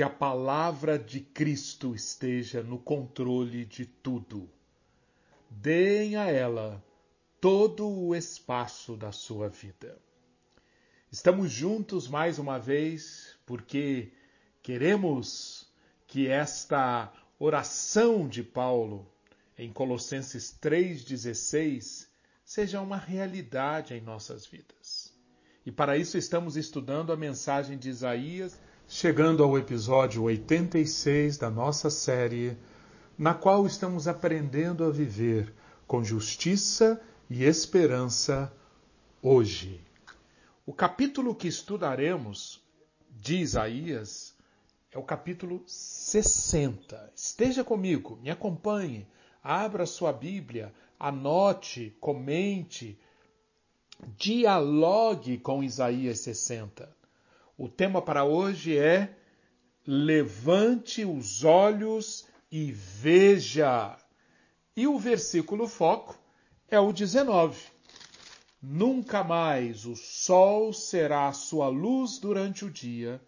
que a palavra de Cristo esteja no controle de tudo. Deem a ela todo o espaço da sua vida. Estamos juntos mais uma vez porque queremos que esta oração de Paulo em Colossenses 3,16 seja uma realidade em nossas vidas. E para isso estamos estudando a mensagem de Isaías, chegando ao episódio 86 da nossa série, na qual estamos aprendendo a viver com justiça e esperança hoje. O capítulo que estudaremos de Isaías é o capítulo 60. Esteja comigo, me acompanhe, abra sua Bíblia, anote, comente, dialogue com Isaías 60. O tema para hoje é Levante os olhos e veja. E o versículo foco é o 19. Nunca mais o sol será sua luz durante o dia,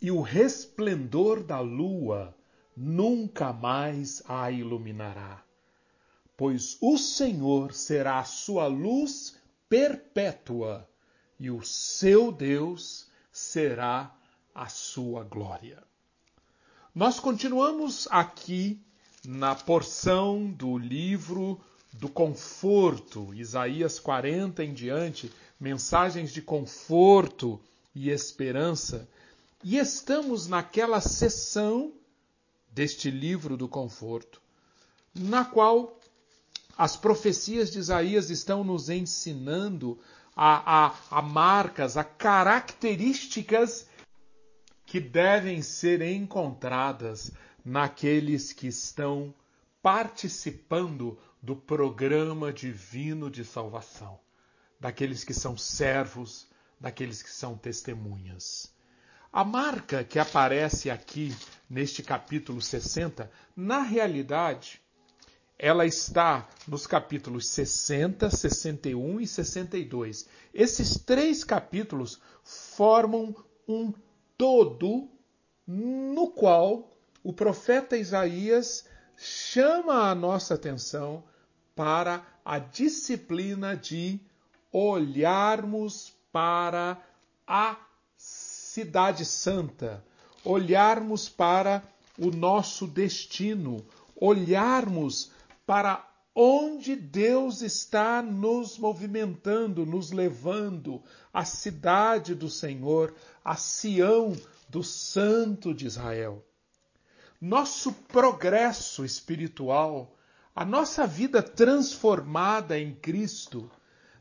e o resplendor da lua nunca mais a iluminará. Pois o Senhor será sua luz perpétua, e o seu Deus será a sua glória. Nós continuamos aqui na porção do livro do conforto, Isaías 40 em diante, mensagens de conforto e esperança, e estamos naquela sessão deste livro do conforto, na qual as profecias de Isaías estão nos ensinando a, a, a marcas, a características que devem ser encontradas naqueles que estão participando do programa divino de salvação, daqueles que são servos, daqueles que são testemunhas. A marca que aparece aqui neste capítulo 60, na realidade, ela está nos capítulos 60, 61 e 62. Esses três capítulos formam um todo no qual o profeta Isaías chama a nossa atenção para a disciplina de olharmos para a Cidade Santa, olharmos para o nosso destino, olharmos para onde Deus está nos movimentando, nos levando, a cidade do Senhor, a Sião do Santo de Israel. Nosso progresso espiritual a nossa vida transformada em Cristo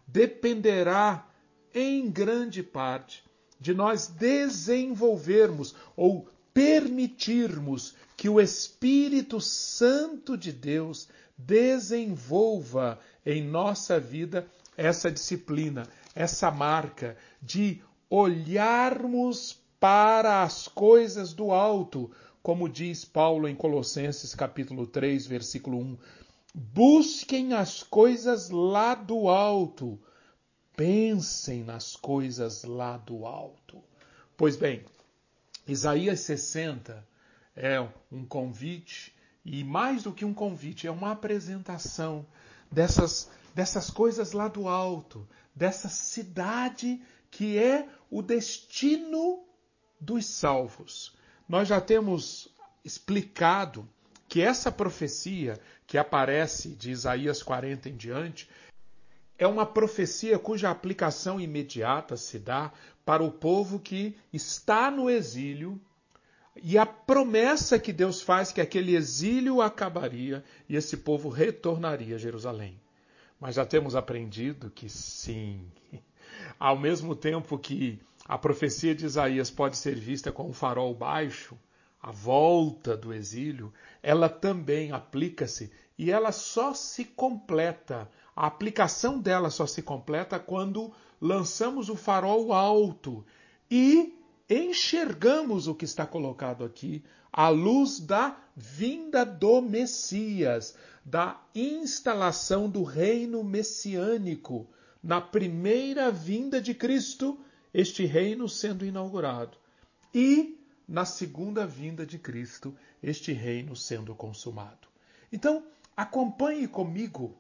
dependerá, em grande parte, de nós desenvolvermos ou permitirmos que o Espírito Santo de Deus desenvolva em nossa vida essa disciplina, essa marca de olharmos para as coisas do alto, como diz Paulo em Colossenses capítulo 3, versículo 1. Busquem as coisas lá do alto. Pensem nas coisas lá do alto. Pois bem, Isaías 60 é um convite, e mais do que um convite, é uma apresentação dessas, dessas coisas lá do alto, dessa cidade que é o destino dos salvos. Nós já temos explicado que essa profecia que aparece de Isaías 40 em diante é uma profecia cuja aplicação imediata se dá para o povo que está no exílio e a promessa que Deus faz que aquele exílio acabaria e esse povo retornaria a Jerusalém. Mas já temos aprendido que sim, ao mesmo tempo que a profecia de Isaías pode ser vista com um farol baixo, a volta do exílio, ela também aplica-se e ela só se completa, a aplicação dela só se completa quando lançamos o farol alto e enxergamos o que está colocado aqui, à luz da vinda do Messias, da instalação do reino messiânico, na primeira vinda de Cristo, este reino sendo inaugurado. E na segunda vinda de Cristo, este reino sendo consumado. Então, acompanhe comigo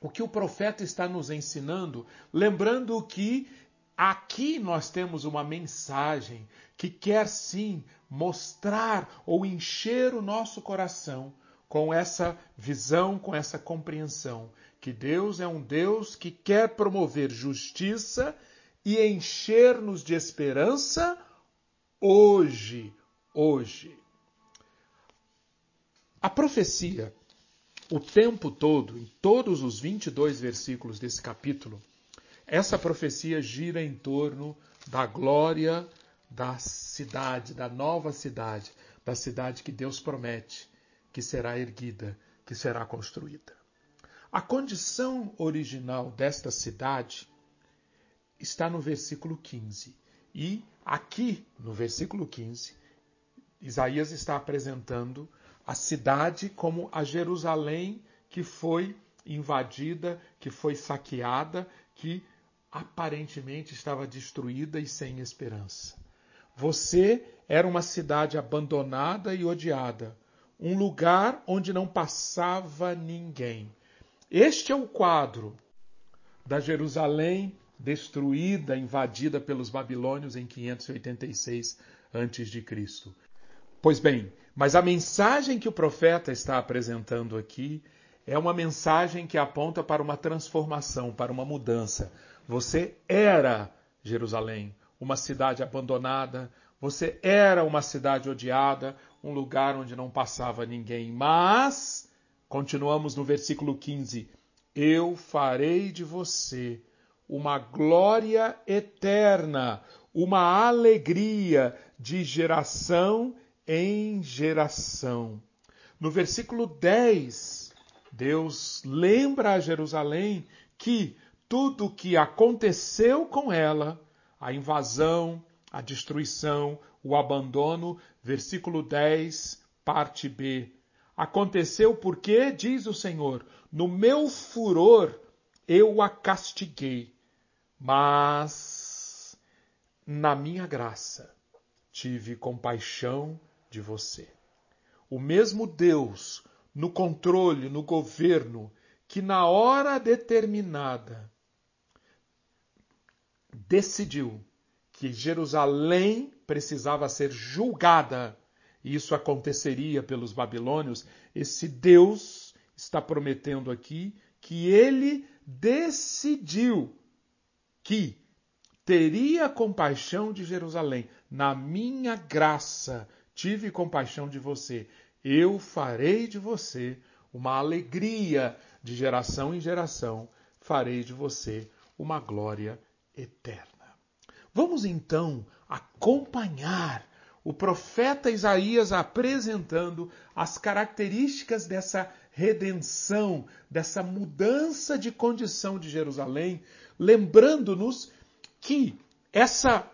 o que o profeta está nos ensinando, lembrando que aqui nós temos uma mensagem que quer sim mostrar ou encher o nosso coração com essa visão, com essa compreensão que Deus é um Deus que quer promover justiça e encher-nos de esperança hoje, hoje. A profecia, o tempo todo, em todos os 22 versículos desse capítulo, essa profecia gira em torno da glória da cidade, da nova cidade, da cidade que Deus promete que será erguida, que será construída. A condição original desta cidade está no versículo 15. E aqui, no versículo 15, Isaías está apresentando a cidade como a Jerusalém que foi invadida, que foi saqueada, que aparentemente estava destruída e sem esperança. Você era uma cidade abandonada e odiada, um lugar onde não passava ninguém. Este é o quadro da Jerusalém destruída, invadida pelos babilônios em 586 a.C. Pois bem, mas a mensagem que o profeta está apresentando aqui é uma mensagem que aponta para uma transformação, para uma mudança. Você era Jerusalém, uma cidade abandonada, você era uma cidade odiada, um lugar onde não passava ninguém. Mas, continuamos no versículo 15: Eu farei de você uma glória eterna, uma alegria de geração em geração. No versículo 10, Deus lembra a Jerusalém que tudo o que aconteceu com ela, a invasão, a destruição, o abandono, versículo 10, parte B. Aconteceu porque, diz o Senhor, no meu furor eu a castiguei mas na minha graça tive compaixão de você. O mesmo Deus no controle, no governo, que na hora determinada decidiu que Jerusalém precisava ser julgada, e isso aconteceria pelos babilônios, esse Deus está prometendo aqui que ele decidiu que teria compaixão de Jerusalém. Na minha graça tive compaixão de você. Eu farei de você uma alegria de geração em geração. Farei de você uma glória eterna. Vamos então acompanhar o profeta Isaías apresentando as características dessa redenção, dessa mudança de condição de Jerusalém, lembrando-nos que essa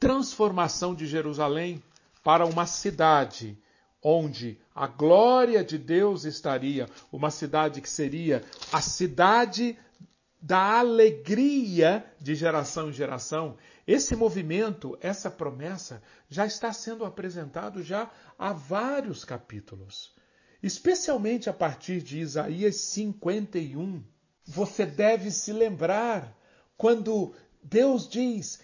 transformação de Jerusalém para uma cidade onde a glória de Deus estaria, uma cidade que seria a cidade da alegria de geração em geração. Esse movimento, essa promessa já está sendo apresentado já há vários capítulos, especialmente a partir de Isaías 51, você deve se lembrar quando Deus diz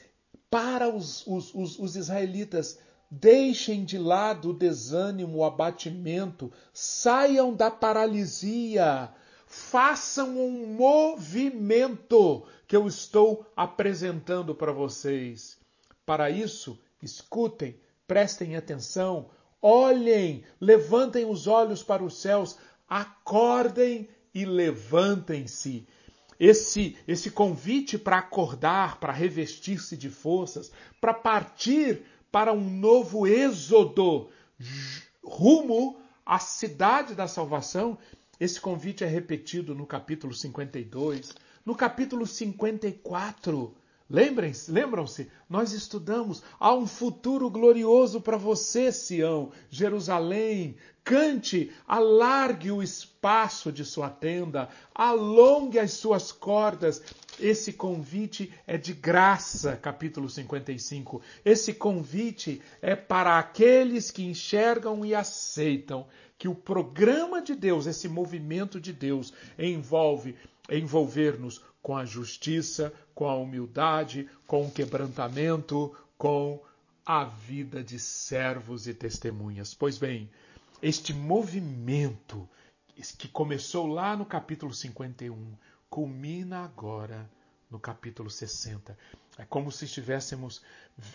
para os, os, os, os israelitas: deixem de lado o desânimo, o abatimento, saiam da paralisia, façam um movimento que eu estou apresentando para vocês. Para isso, escutem, prestem atenção, olhem, levantem os olhos para os céus, acordem e levantem-se. Esse, esse convite para acordar, para revestir-se de forças, para partir para um novo êxodo rumo à cidade da salvação, esse convite é repetido no capítulo 52, no capítulo 54, Lembrem-se, lembram-se, nós estudamos, há um futuro glorioso para você, Sião, Jerusalém. Cante, alargue o espaço de sua tenda, alongue as suas cordas. Esse convite é de graça, capítulo 55. Esse convite é para aqueles que enxergam e aceitam que o programa de Deus, esse movimento de Deus, envolve envolver-nos com a justiça, com a humildade, com o quebrantamento, com a vida de servos e testemunhas. Pois bem, este movimento que começou lá no capítulo 51 culmina agora no capítulo 60. É como se estivéssemos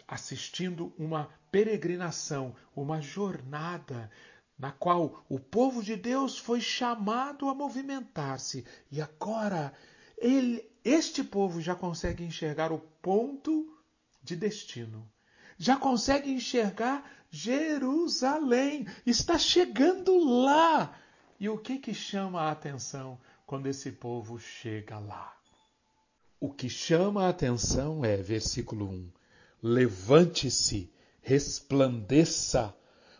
assistindo uma peregrinação, uma jornada na qual o povo de Deus foi chamado a movimentar-se e agora ele, este povo já consegue enxergar o ponto de destino. Já consegue enxergar Jerusalém. Está chegando lá. E o que que chama a atenção quando esse povo chega lá? O que chama a atenção é, versículo 1: Levante-se, resplandeça,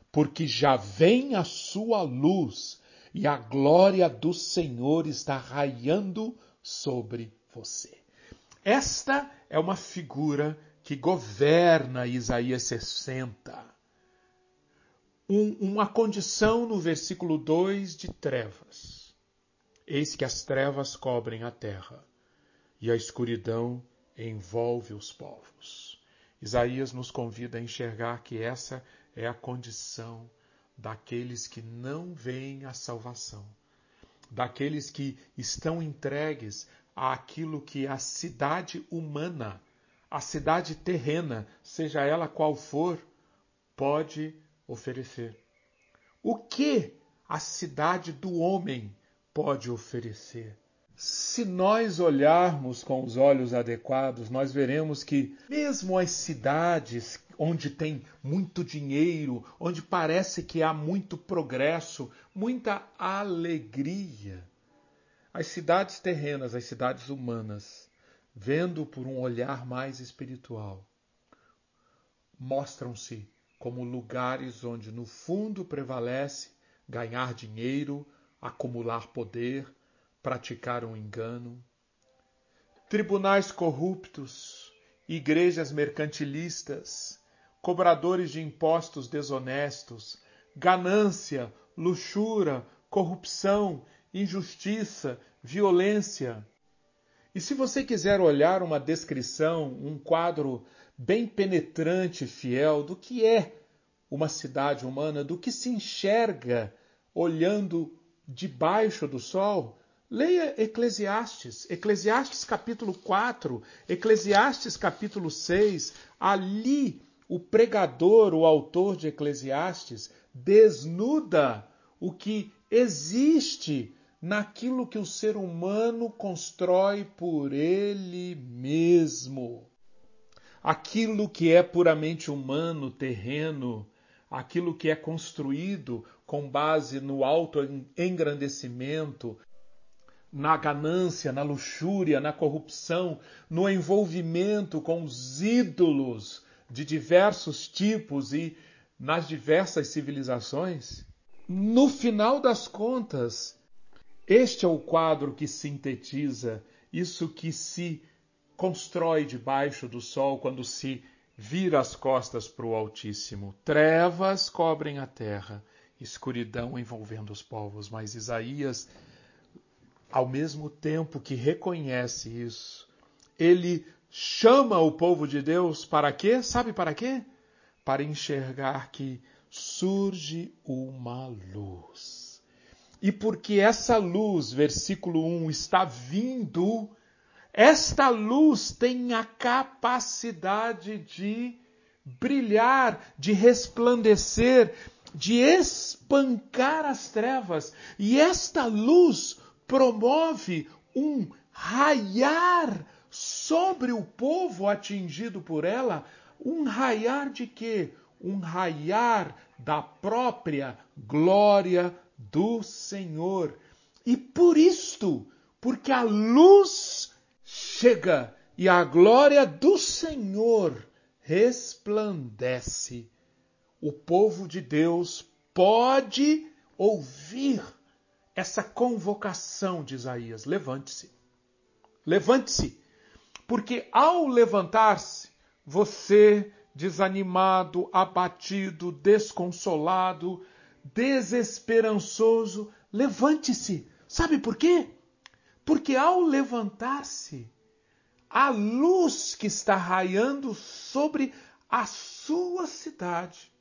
porque já vem a sua luz e a glória do Senhor está raiando sobre você. Esta é uma figura que governa Isaías 60. Um, uma condição no versículo 2 de trevas. Eis que as trevas cobrem a terra e a escuridão envolve os povos. Isaías nos convida a enxergar que essa é a condição daqueles que não veem a salvação daqueles que estão entregues àquilo que a cidade humana, a cidade terrena, seja ela qual for, pode oferecer. O que a cidade do homem pode oferecer? Se nós olharmos com os olhos adequados, nós veremos que, mesmo as cidades onde tem muito dinheiro, onde parece que há muito progresso, muita alegria. As cidades terrenas, as cidades humanas, vendo por um olhar mais espiritual, mostram-se como lugares onde no fundo prevalece ganhar dinheiro, acumular poder, praticar um engano. Tribunais corruptos, igrejas mercantilistas, cobradores de impostos desonestos, ganância, luxúria, corrupção, injustiça, violência. E se você quiser olhar uma descrição, um quadro bem penetrante e fiel do que é uma cidade humana, do que se enxerga olhando debaixo do sol, leia Eclesiastes, Eclesiastes capítulo 4, Eclesiastes capítulo 6, ali o pregador, o autor de Eclesiastes, desnuda o que existe naquilo que o ser humano constrói por ele mesmo. Aquilo que é puramente humano, terreno, aquilo que é construído com base no alto engrandecimento, na ganância, na luxúria, na corrupção, no envolvimento com os ídolos de diversos tipos e nas diversas civilizações, no final das contas, este é o quadro que sintetiza isso que se constrói debaixo do sol quando se vira as costas para o Altíssimo. Trevas cobrem a terra, escuridão envolvendo os povos. Mas Isaías, ao mesmo tempo que reconhece isso, ele chama o povo de Deus para quê? Sabe para quê? Para enxergar que surge uma luz. E porque essa luz, versículo 1, está vindo, esta luz tem a capacidade de brilhar, de resplandecer, de espancar as trevas. E esta luz promove um raiar sobre o povo atingido por ela um raiar de quê? Um raiar da própria glória do Senhor. E por isto, porque a luz chega e a glória do Senhor resplandece. O povo de Deus pode ouvir essa convocação de Isaías: levante-se. Levante-se. Porque ao levantar-se, você, desanimado, abatido, desconsolado, desesperançoso, levante-se. Sabe por quê? Porque ao levantar-se, a luz que está raiando sobre a sua cidade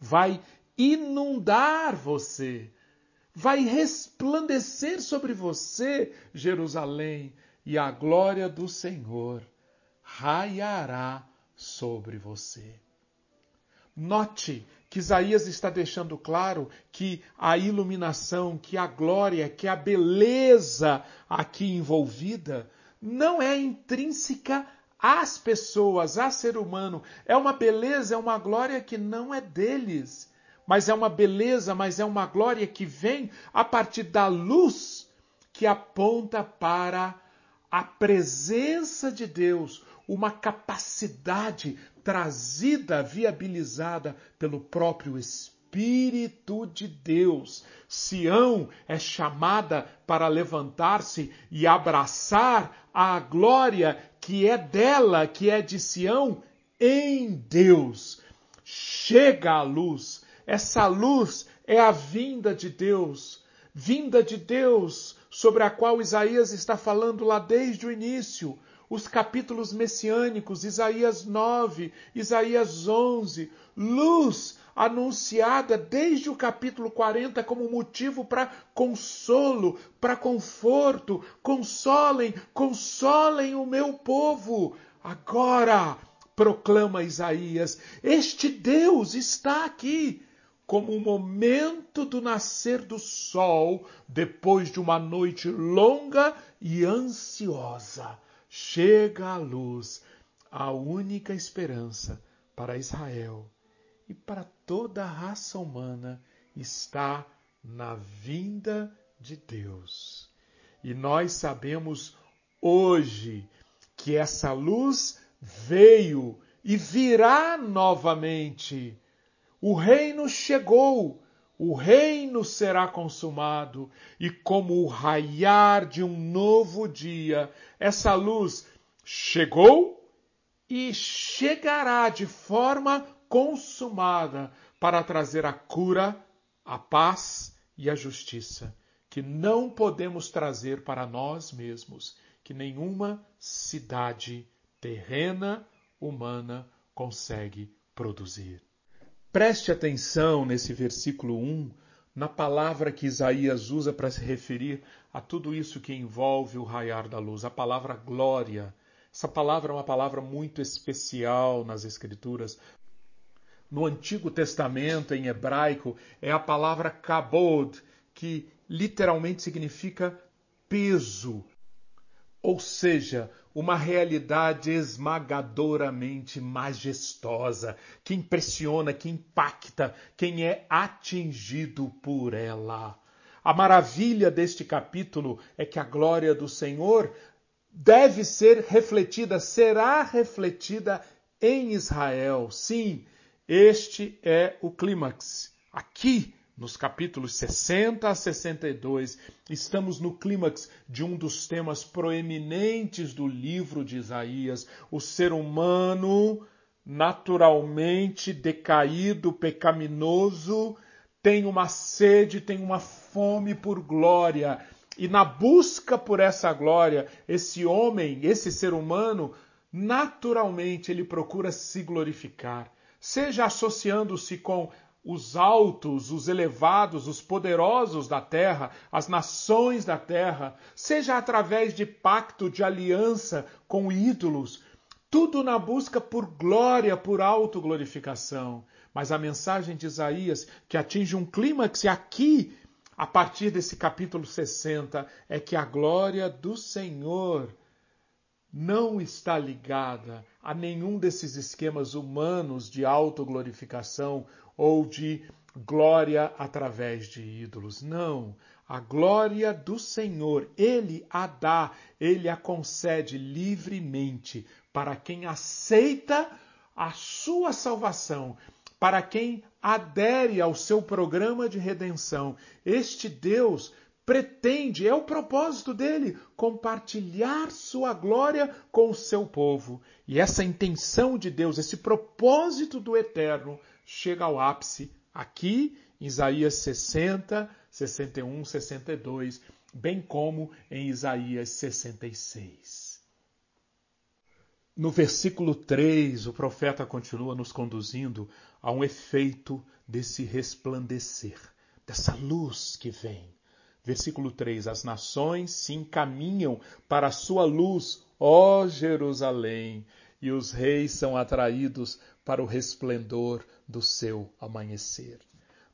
vai inundar você, vai resplandecer sobre você, Jerusalém, e a glória do Senhor raiará sobre você. Note que Isaías está deixando claro que a iluminação, que a glória, que a beleza aqui envolvida não é intrínseca às pessoas, a ser humano. É uma beleza, é uma glória que não é deles. Mas é uma beleza, mas é uma glória que vem a partir da luz que aponta para a presença de Deus, uma capacidade trazida, viabilizada pelo próprio Espírito de Deus. Sião é chamada para levantar-se e abraçar a glória que é dela, que é de Sião, em Deus. Chega a luz. Essa luz é a vinda de Deus. Vinda de Deus sobre a qual Isaías está falando lá desde o início os capítulos messiânicos, Isaías 9, Isaías 11, luz anunciada desde o capítulo 40 como motivo para consolo, para conforto. Consolem, consolem o meu povo. Agora, proclama Isaías, este Deus está aqui como o momento do nascer do sol depois de uma noite longa e ansiosa. Chega a luz, a única esperança para Israel e para toda a raça humana está na vinda de Deus. E nós sabemos hoje que essa luz veio e virá novamente. O reino chegou, o reino será consumado, e como o raiar de um novo dia, essa luz chegou e chegará de forma consumada para trazer a cura, a paz e a justiça, que não podemos trazer para nós mesmos, que nenhuma cidade terrena humana consegue produzir. Preste atenção nesse versículo 1, na palavra que Isaías usa para se referir a tudo isso que envolve o raiar da luz, a palavra glória. Essa palavra é uma palavra muito especial nas Escrituras, no Antigo Testamento, em hebraico, é a palavra kabod, que literalmente significa peso, ou seja, uma realidade esmagadoramente majestosa, que impressiona, que impacta quem é atingido por ela. A maravilha deste capítulo é que a glória do Senhor deve ser refletida, será refletida em Israel. Sim, este é o clímax. Aqui, nos capítulos 60 a 62, estamos no clímax de um dos temas proeminentes do livro de Isaías, o ser humano naturalmente decaído, pecaminoso, tem uma sede, tem uma fome por glória. E na busca por essa glória, esse homem, esse ser humano, naturalmente ele procura se glorificar seja associando-se com os altos, os elevados, os poderosos da terra, as nações da terra, seja através de pacto, de aliança com ídolos, tudo na busca por glória, por autoglorificação. Mas a mensagem de Isaías, que atinge um clímax aqui, a partir desse capítulo 60, é que a glória do Senhor não está ligada a nenhum desses esquemas humanos de autoglorificação ou de glória através de ídolos. Não. A glória do Senhor, Ele a dá, Ele a concede livremente para quem aceita a sua salvação, para quem adere ao seu programa de redenção. Este Deus pretende, é o propósito dele, compartilhar sua glória com o seu povo. E essa intenção de Deus, esse propósito do eterno, chega ao ápice aqui em Isaías 60, 61, 62, bem como em Isaías 66. No versículo 3, o profeta continua nos conduzindo a um efeito desse resplandecer, dessa luz que vem. Versículo 3: As nações se encaminham para a sua luz, ó Jerusalém, e os reis são atraídos para o resplendor do seu amanhecer.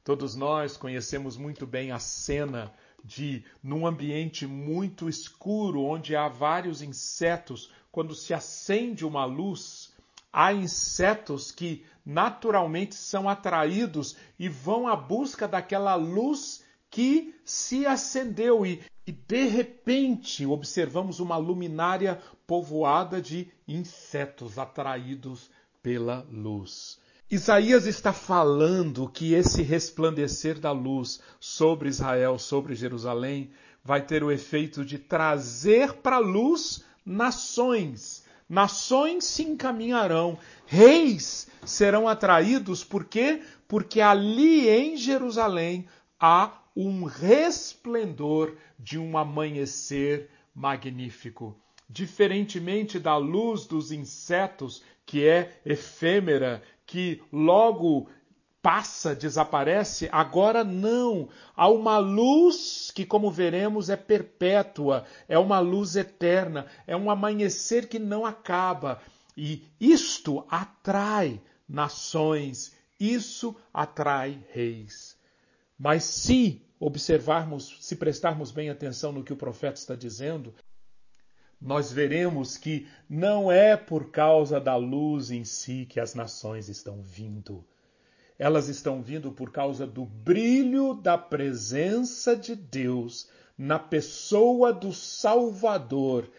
Todos nós conhecemos muito bem a cena de, num ambiente muito escuro, onde há vários insetos, quando se acende uma luz, há insetos que naturalmente são atraídos e vão à busca daquela luz que se acendeu e, e de repente observamos uma luminária povoada de insetos atraídos pela luz. Isaías está falando que esse resplandecer da luz sobre Israel, sobre Jerusalém, vai ter o efeito de trazer para a luz nações. Nações se encaminharão, reis serão atraídos, por quê? Porque ali em Jerusalém há um resplendor de um amanhecer magnífico. Diferentemente da luz dos insetos, que é efêmera, que logo passa, desaparece, agora não. Há uma luz que, como veremos, é perpétua, é uma luz eterna, é um amanhecer que não acaba. E isto atrai nações, isso atrai reis. Mas se observarmos, se prestarmos bem atenção no que o profeta está dizendo, nós veremos que não é por causa da luz em si que as nações estão vindo. Elas estão vindo por causa do brilho da presença de Deus na pessoa do Salvador.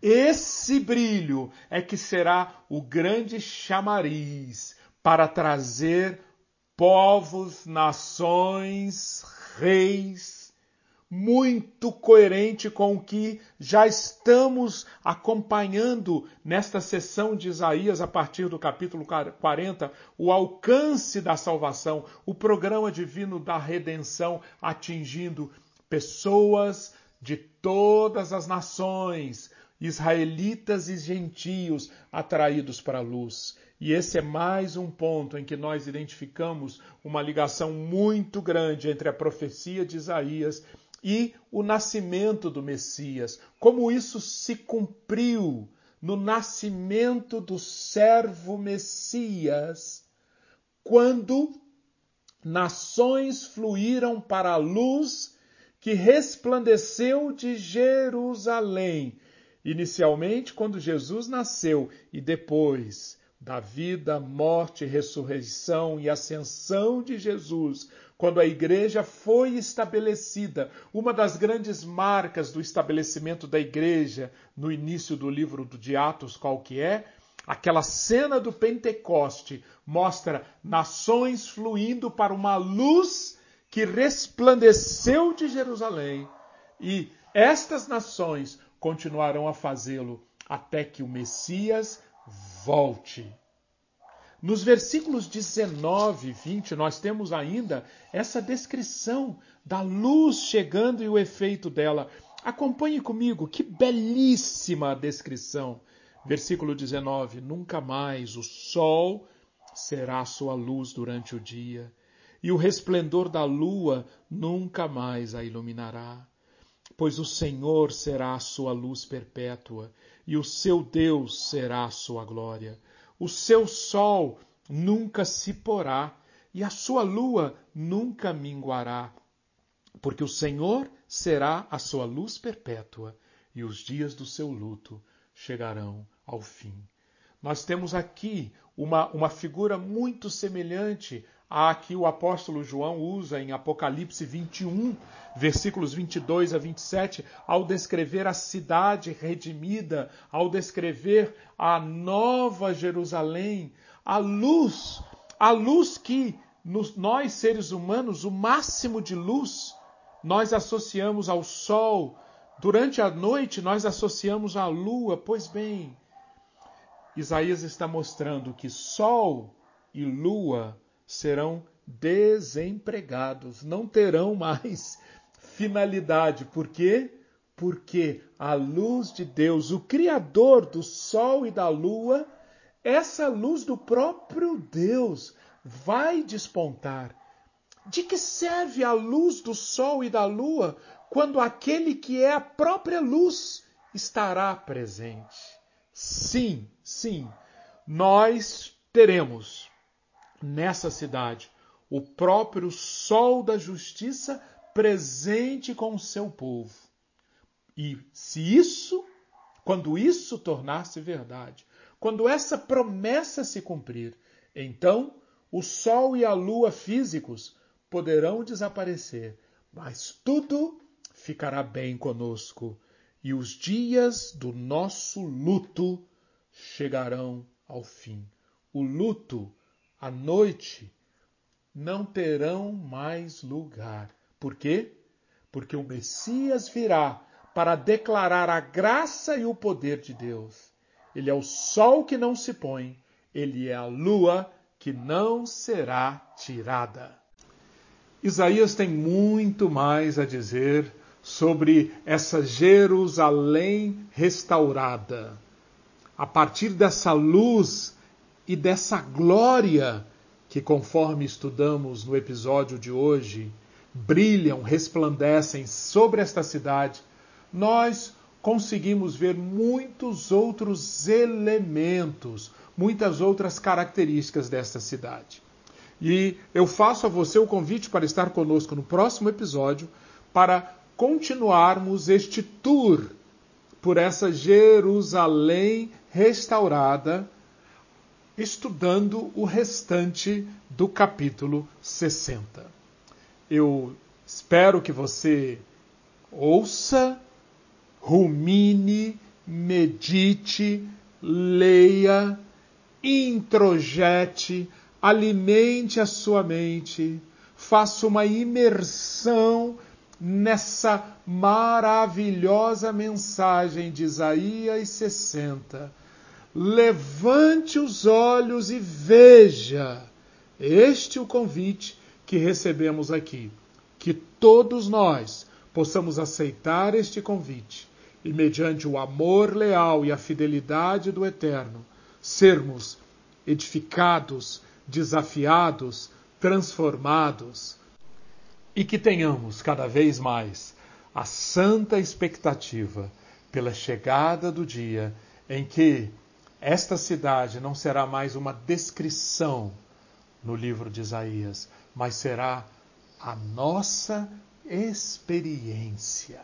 Esse brilho é que será o grande chamariz para trazer povos, nações, reis, muito coerente com o que já estamos acompanhando nesta sessão de Isaías a partir do capítulo 40, o alcance da salvação, o programa divino da redenção atingindo pessoas de todas as nações, israelitas e gentios atraídos para a luz. E esse é mais um ponto em que nós identificamos uma ligação muito grande entre a profecia de Isaías e o nascimento do Messias, como isso se cumpriu no nascimento do servo Messias, quando nações fluíram para a luz que resplandeceu de Jerusalém. Inicialmente, quando Jesus nasceu, e depois da vida, morte, ressurreição e ascensão de Jesus, quando a igreja foi estabelecida, uma das grandes marcas do estabelecimento da igreja no início do livro de Atos, qual que é? Aquela cena do Pentecoste mostra nações fluindo para uma luz que resplandeceu de Jerusalém. E estas nações continuarão a fazê-lo até que o Messias volte. Nos versículos 19 e 20, nós temos ainda essa descrição da luz chegando e o efeito dela. Acompanhe comigo, que belíssima descrição. Versículo 19: Nunca mais o sol será sua luz durante o dia, e o resplendor da lua nunca mais a iluminará. Pois o Senhor será a sua luz perpétua, e o seu Deus será a sua glória. O seu sol nunca se porá e a sua lua nunca minguará, porque o Senhor será a sua luz perpétua e os dias do seu luto chegarão ao fim. nós temos aqui uma, uma figura muito semelhante à que o apóstolo João usa em Apocalipse 21, versículos 22 a 27, ao descrever a cidade redimida, ao descrever a nova Jerusalém, a luz, a luz que nos, nós seres humanos, o máximo de luz, nós associamos ao sol, durante a noite nós associamos à lua, pois bem, Isaías está mostrando que sol e lua serão desempregados, não terão mais finalidade. Por quê? Porque a luz de Deus, o Criador do sol e da lua, essa luz do próprio Deus vai despontar. De que serve a luz do sol e da lua quando aquele que é a própria luz estará presente? Sim, sim, nós teremos nessa cidade o próprio sol da justiça presente com o seu povo. E se isso, quando isso tornar-se verdade, quando essa promessa se cumprir, então o sol e a lua físicos poderão desaparecer, mas tudo ficará bem conosco e os dias do nosso luto chegarão ao fim. O luto, a noite, não terão mais lugar. Por quê? Porque o Messias virá para declarar a graça e o poder de Deus. Ele é o sol que não se põe, ele é a lua que não será tirada. Isaías tem muito mais a dizer sobre essa Jerusalém restaurada. A partir dessa luz e dessa glória que, conforme estudamos no episódio de hoje, brilham, resplandecem sobre esta cidade, nós conseguimos ver muitos outros elementos, muitas outras características desta cidade. E eu faço a você o convite para estar conosco no próximo episódio para continuarmos este tour por essa Jerusalém restaurada, estudando o restante do capítulo 60. Eu espero que você ouça, rumine, medite, leia, introjete, alimente a sua mente, faça uma imersão nessa maravilhosa mensagem de Isaías 60. Levante os olhos e veja. Este é o convite que recebemos aqui. Que todos nós possamos aceitar este convite e, mediante o amor leal e a fidelidade do Eterno, sermos edificados, desafiados, transformados e que tenhamos cada vez mais a santa expectativa pela chegada do dia em que esta cidade não será mais uma descrição no livro de Isaías, mas será a nossa experiência.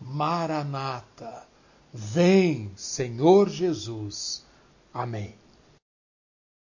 Maranata, vem, Senhor Jesus. Amém.